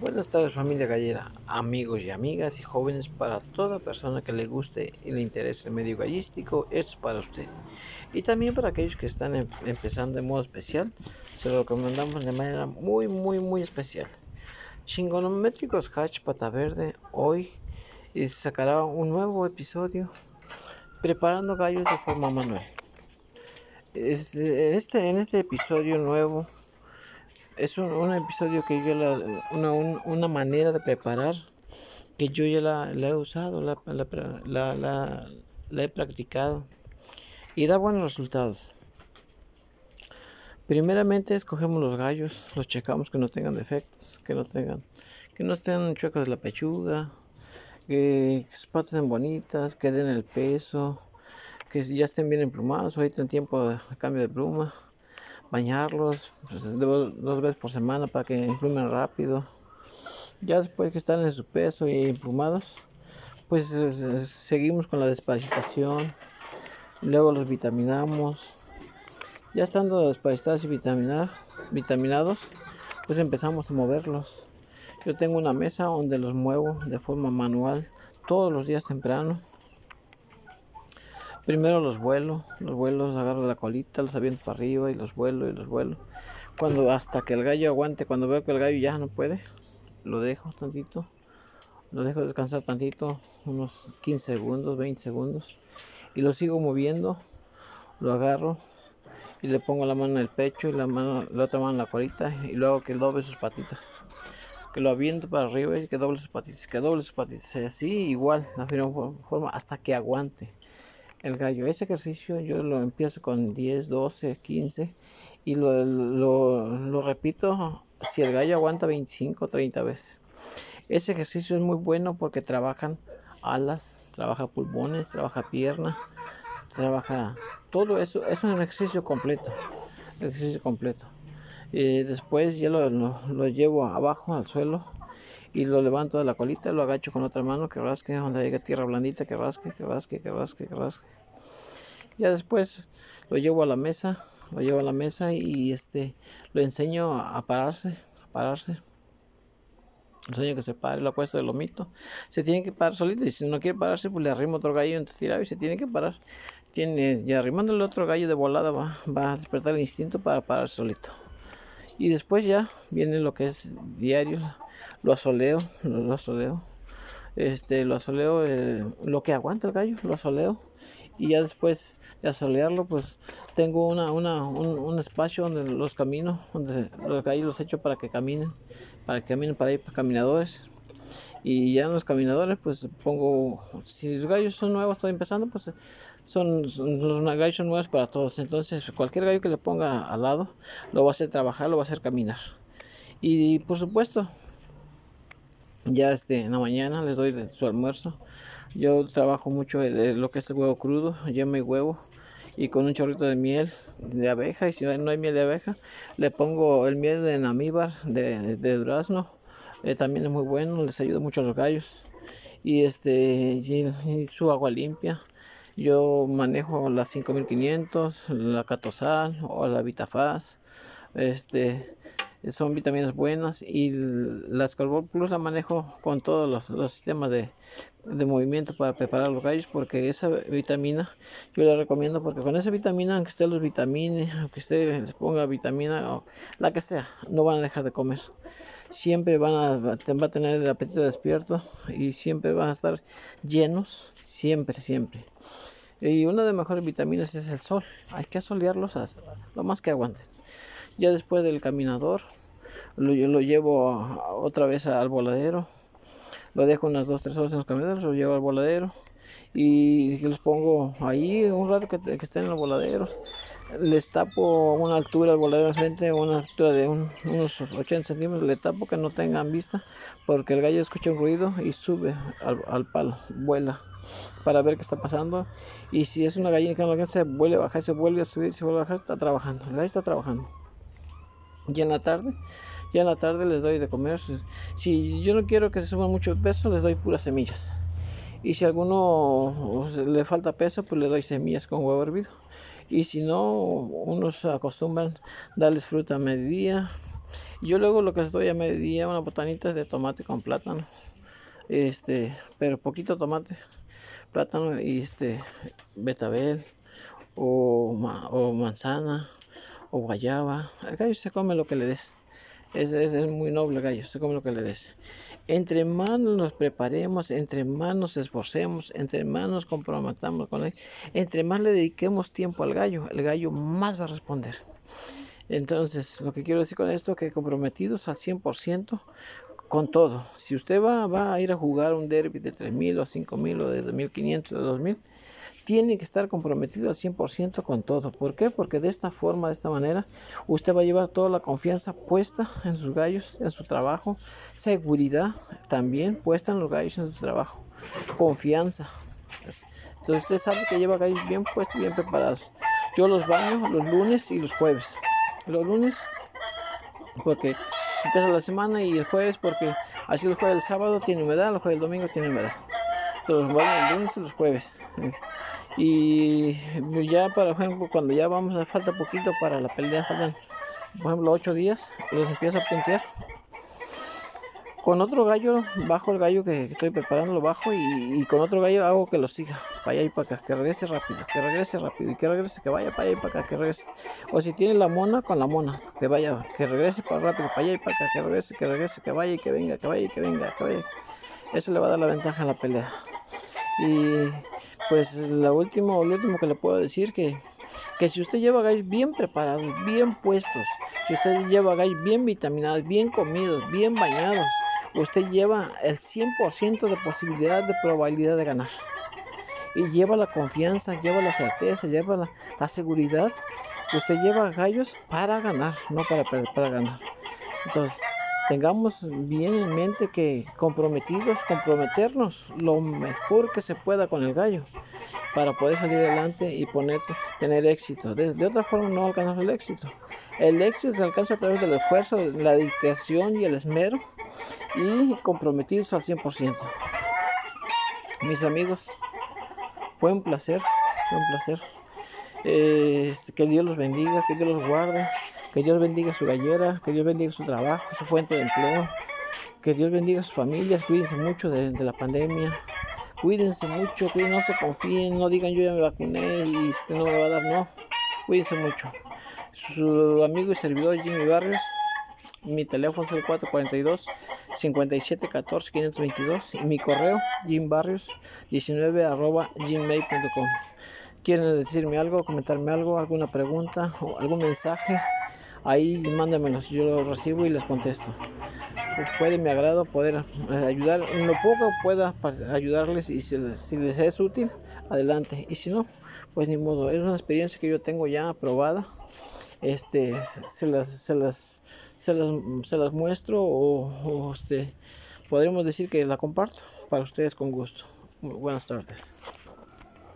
Buenas tardes familia gallera, amigos y amigas y jóvenes, para toda persona que le guste y le interese el medio gallístico, esto es para usted. Y también para aquellos que están em, empezando de modo especial, se lo recomendamos de manera muy muy muy especial. Chingonométricos Hatch Pata Verde hoy sacará un nuevo episodio preparando gallos de forma manual. Este, en, este, en este episodio nuevo es un, episodio que yo la, una, una, manera de preparar que yo ya la, he usado, la, la, he practicado y da buenos resultados. Primeramente escogemos los gallos, los checamos que no tengan defectos, que no tengan, que no estén chuecos de la pechuga, que sus patas estén bonitas, que den el peso, que ya estén bien emplumados, ahorita en tiempo de cambio de pluma bañarlos pues, dos veces por semana para que implumen rápido. Ya después que están en su peso y implumados, pues seguimos con la desparasitación. Luego los vitaminamos. Ya estando desparasitados y vitaminar, vitaminados, pues empezamos a moverlos. Yo tengo una mesa donde los muevo de forma manual todos los días temprano. Primero los vuelo, los vuelo, los agarro la colita, los aviento para arriba y los vuelo y los vuelo. Cuando hasta que el gallo aguante, cuando veo que el gallo ya no puede, lo dejo tantito. Lo dejo descansar tantito, unos 15 segundos, 20 segundos. Y lo sigo moviendo, lo agarro y le pongo la mano en el pecho y la, mano, la otra mano en la colita y luego que doble sus patitas. Que lo aviento para arriba y que doble sus patitas, que doble sus patitas. Así igual, la misma forma hasta que aguante el gallo. Ese ejercicio yo lo empiezo con 10, 12, 15 y lo, lo, repito si el gallo aguanta 25, 30 veces. Ese ejercicio es muy bueno porque trabajan alas, trabaja pulmones, trabaja pierna, trabaja todo eso. Es un ejercicio completo. Ejercicio completo. Y después ya lo, lo, llevo abajo al suelo y lo levanto de la colita, lo agacho con otra mano que rasque, donde haya tierra blandita, que rasque, que rasque, que rasque, que rasque. Ya después lo llevo a la mesa, lo llevo a la mesa y este lo enseño a pararse, a pararse. Enseño que se pare, lo acuesto de lomito. Se tiene que parar solito y si no quiere pararse, pues le arrimo otro gallo tirado y se tiene que parar. Tiene, y arrimándole otro gallo de volada va, va a despertar el instinto para parar solito. Y después ya viene lo que es diario, lo asoleo, lo, asoleo, este, lo asoleo, eh, lo que aguanta el gallo, lo asoleo. Y ya después de asolearlo pues tengo una, una un, espacio donde los camino, donde los gallos los echo para que caminen, para que caminen para ir para caminadores. Y ya en los caminadores pues pongo, si los gallos son nuevos, estoy empezando pues son, los gallos son nuevos para todos, entonces cualquier gallo que le ponga al lado lo va a hacer trabajar, lo va a hacer caminar. Y por supuesto ya este, en la mañana les doy su almuerzo. Yo trabajo mucho lo que es el huevo crudo, yema y huevo y con un chorrito de miel de abeja y si no hay miel de abeja le pongo el miel de namíbar de, durazno eh, también es muy bueno les ayuda mucho a los gallos y este su agua limpia yo manejo la 5500 la catosal o la vitafaz este son vitaminas buenas y las Carbol Plus la manejo con todos los, sistemas de, movimiento para preparar los gallos porque esa vitamina yo la recomiendo porque con esa vitamina aunque esté los vitaminas aunque esté se ponga vitamina o la que sea no van a dejar de comer. Siempre van a, va a tener el apetito despierto y siempre van a estar llenos siempre siempre. Y una de mejores vitaminas es el sol. Hay que solearlos lo más que aguanten ya después del caminador, lo, llevo otra vez al voladero. Lo dejo unas 2-3 horas en los caminadores, lo llevo al voladero. Y los pongo ahí un rato que, que estén en los voladeros. Les tapo una altura al voladero frente, una altura de unos 80 centímetros. Le tapo que no tengan vista, porque el gallo escucha un ruido y sube al, al palo, vuela para ver qué está pasando. Y si es una gallina que no alcanza, se vuelve a bajar, se vuelve a subir, se vuelve a bajar, está trabajando. El gallo está trabajando. Y en la tarde, ya en la tarde les doy de comer. Si yo no quiero que se suba mucho peso, les doy puras semillas. Y si a alguno le falta peso, pues le doy semillas con huevo hervido. Y si no, unos acostumbran darles fruta a mediodía Yo luego lo que estoy a mediodía, una botanita de tomate con plátano. Este, pero poquito tomate, plátano y este, betabel o, o manzana o guayaba. El gallo se come lo que le des. Es, es, muy noble el gallo, se come lo que le des. Entre más nos preparemos, entre más nos esforcemos, entre más nos comprometamos con él, entre más le dediquemos tiempo al gallo, el gallo más va a responder. Entonces, lo que quiero decir con esto es que comprometidos al 100% con todo. Si usted va, va a ir a jugar un derby de 3.000 o 5.000 o de 2.500 o 2.000, tiene que estar comprometido al 100% con todo. ¿Por qué? Porque de esta forma, de esta manera, usted va a llevar toda la confianza puesta en sus gallos, en su trabajo, seguridad también puesta en los gallos, en su trabajo, confianza. Entonces usted sabe que lleva gallos bien puestos, bien preparados. Yo los baño los lunes y los jueves. Los lunes porque empieza la semana y el jueves porque así los jueves el sábado tiene humedad, los jueves el domingo tiene humedad. El lunes y los jueves. Y ya, por ejemplo, cuando ya vamos a falta poquito para la pelea, faltan, por ejemplo, 8 días, los empiezo a puntear. Con otro gallo, bajo el gallo que estoy preparando, lo bajo y, con otro gallo hago que lo siga, para allá y para acá, que regrese rápido, que regrese rápido y que regrese, que vaya para allá y para acá, que regrese. O si tiene la mona, con la mona, que vaya, que regrese para rápido, para allá y para acá, que regrese, que regrese, que vaya y que venga, que vaya y que venga, que vaya. Eso le va a dar la ventaja a la pelea. Y pues lo último, lo último que le puedo decir que, que si usted lleva gallos bien preparados, bien puestos, si usted lleva gallos bien vitaminados, bien comidos, bien bañados, usted lleva el 100% de posibilidad de probabilidad de ganar. Y lleva la confianza, lleva la certeza, lleva la, la seguridad usted lleva gallos para ganar, no para para ganar. Entonces, tengamos bien en mente que comprometidos, comprometernos lo mejor que se pueda con el gallo para poder salir adelante y poner, tener éxito. De, otra forma no alcanzamos el éxito. El éxito se alcanza a través del esfuerzo, la dedicación y el esmero y comprometidos al 100%. Mis amigos, fue un placer, fue un placer. Eh, que Dios los bendiga, que Dios los guarde. Que Dios bendiga su gallera, que Dios bendiga su trabajo, su fuente de empleo. Que Dios bendiga a sus familias, cuídense mucho de, la pandemia. Cuídense mucho, cuídense, no se confíen, no digan yo ya me vacuné y este no me va a dar, no. Cuídense mucho. Su amigo y servidor Jimmy Barrios. Mi teléfono es el 442 5714 522 y mi correo jimbarrios 19 arroba gmail.com. ¿Quieren decirme algo, comentarme algo, alguna pregunta o algún mensaje? Ahí mándamelos, yo los recibo y les contesto. Puede mi agrado poder eh, ayudar en lo poco pueda ayudarles y si les, es útil, adelante. Y si no, pues ni modo, es una experiencia que yo tengo ya aprobada. Este, se las, se las, se las, muestro o, este, podremos decir que la comparto para ustedes con gusto. buenas tardes.